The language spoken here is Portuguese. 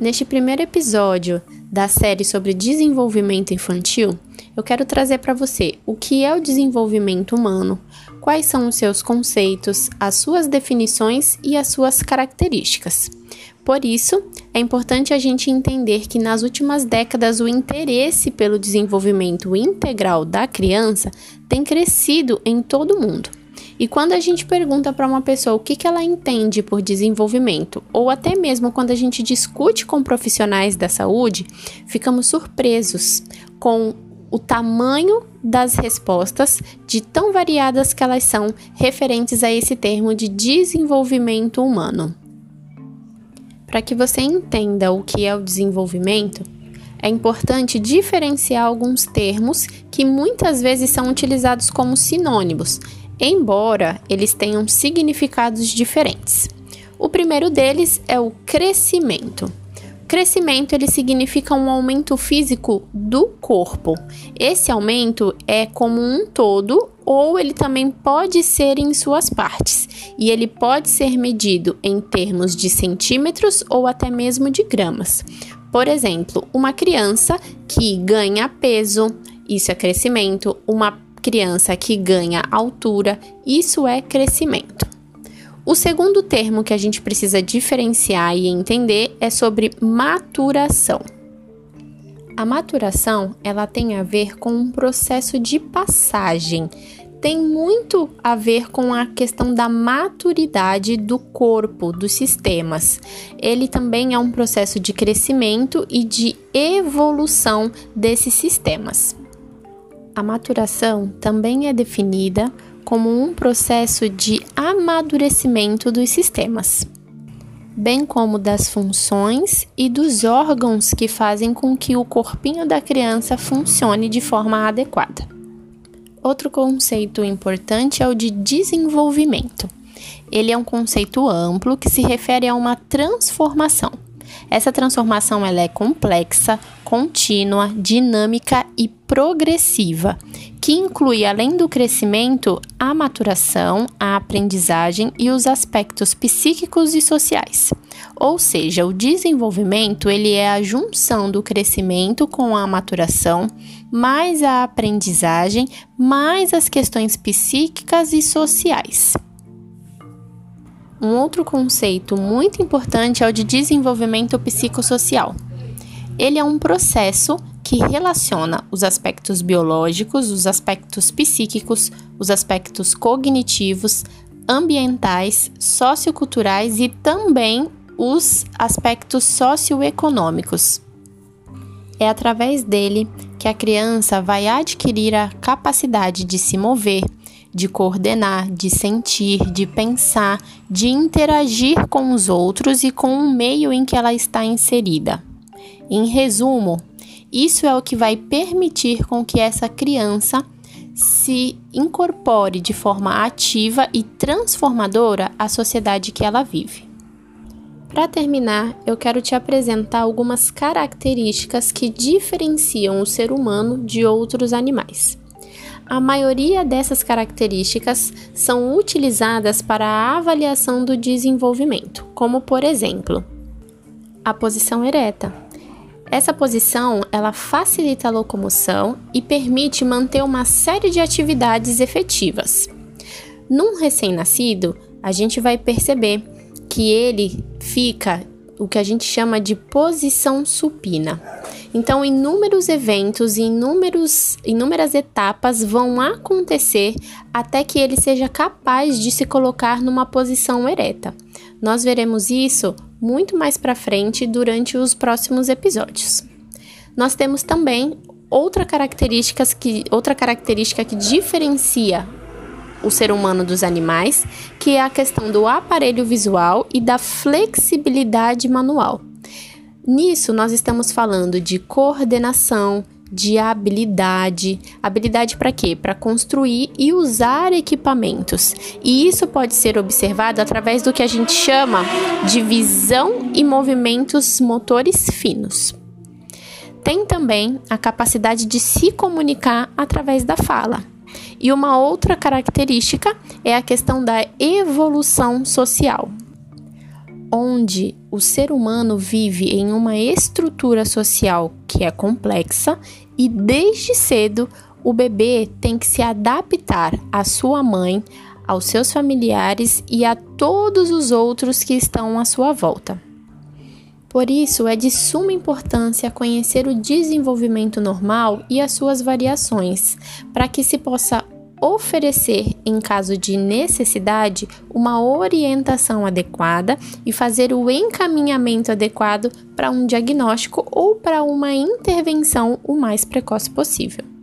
Neste primeiro episódio da série sobre desenvolvimento infantil, eu quero trazer para você o que é o desenvolvimento humano, quais são os seus conceitos, as suas definições e as suas características. Por isso, é importante a gente entender que nas últimas décadas o interesse pelo desenvolvimento integral da criança tem crescido em todo o mundo. E quando a gente pergunta para uma pessoa o que, que ela entende por desenvolvimento, ou até mesmo quando a gente discute com profissionais da saúde, ficamos surpresos com o tamanho das respostas, de tão variadas que elas são, referentes a esse termo de desenvolvimento humano. Para que você entenda o que é o desenvolvimento, é importante diferenciar alguns termos que muitas vezes são utilizados como sinônimos embora eles tenham significados diferentes. O primeiro deles é o crescimento. Crescimento ele significa um aumento físico do corpo. Esse aumento é como um todo ou ele também pode ser em suas partes, e ele pode ser medido em termos de centímetros ou até mesmo de gramas. Por exemplo, uma criança que ganha peso, isso é crescimento, uma criança que ganha altura, isso é crescimento. O segundo termo que a gente precisa diferenciar e entender é sobre maturação. A maturação, ela tem a ver com um processo de passagem. Tem muito a ver com a questão da maturidade do corpo, dos sistemas. Ele também é um processo de crescimento e de evolução desses sistemas. A maturação também é definida como um processo de amadurecimento dos sistemas, bem como das funções e dos órgãos que fazem com que o corpinho da criança funcione de forma adequada. Outro conceito importante é o de desenvolvimento. Ele é um conceito amplo que se refere a uma transformação essa transformação ela é complexa, contínua, dinâmica e progressiva, que inclui, além do crescimento, a maturação, a aprendizagem e os aspectos psíquicos e sociais. Ou seja, o desenvolvimento ele é a junção do crescimento com a maturação, mais a aprendizagem, mais as questões psíquicas e sociais. Um outro conceito muito importante é o de desenvolvimento psicossocial. Ele é um processo que relaciona os aspectos biológicos, os aspectos psíquicos, os aspectos cognitivos, ambientais, socioculturais e também os aspectos socioeconômicos. É através dele que a criança vai adquirir a capacidade de se mover, de coordenar, de sentir, de pensar, de interagir com os outros e com o meio em que ela está inserida. Em resumo, isso é o que vai permitir com que essa criança se incorpore de forma ativa e transformadora à sociedade que ela vive. Para terminar, eu quero te apresentar algumas características que diferenciam o ser humano de outros animais. A maioria dessas características são utilizadas para a avaliação do desenvolvimento, como por exemplo, a posição ereta. Essa posição, ela facilita a locomoção e permite manter uma série de atividades efetivas. Num recém-nascido, a gente vai perceber que ele fica o que a gente chama de posição supina. Então, inúmeros eventos e inúmeros, inúmeras etapas vão acontecer até que ele seja capaz de se colocar numa posição ereta. Nós veremos isso muito mais para frente durante os próximos episódios. Nós temos também outra característica que, outra característica que diferencia o ser humano dos animais, que é a questão do aparelho visual e da flexibilidade manual. Nisso, nós estamos falando de coordenação, de habilidade. Habilidade para quê? Para construir e usar equipamentos. E isso pode ser observado através do que a gente chama de visão e movimentos motores finos. Tem também a capacidade de se comunicar através da fala. E uma outra característica é a questão da evolução social. Onde o ser humano vive em uma estrutura social que é complexa e desde cedo o bebê tem que se adaptar à sua mãe, aos seus familiares e a todos os outros que estão à sua volta. Por isso, é de suma importância conhecer o desenvolvimento normal e as suas variações, para que se possa oferecer, em caso de necessidade, uma orientação adequada e fazer o encaminhamento adequado para um diagnóstico ou para uma intervenção o mais precoce possível.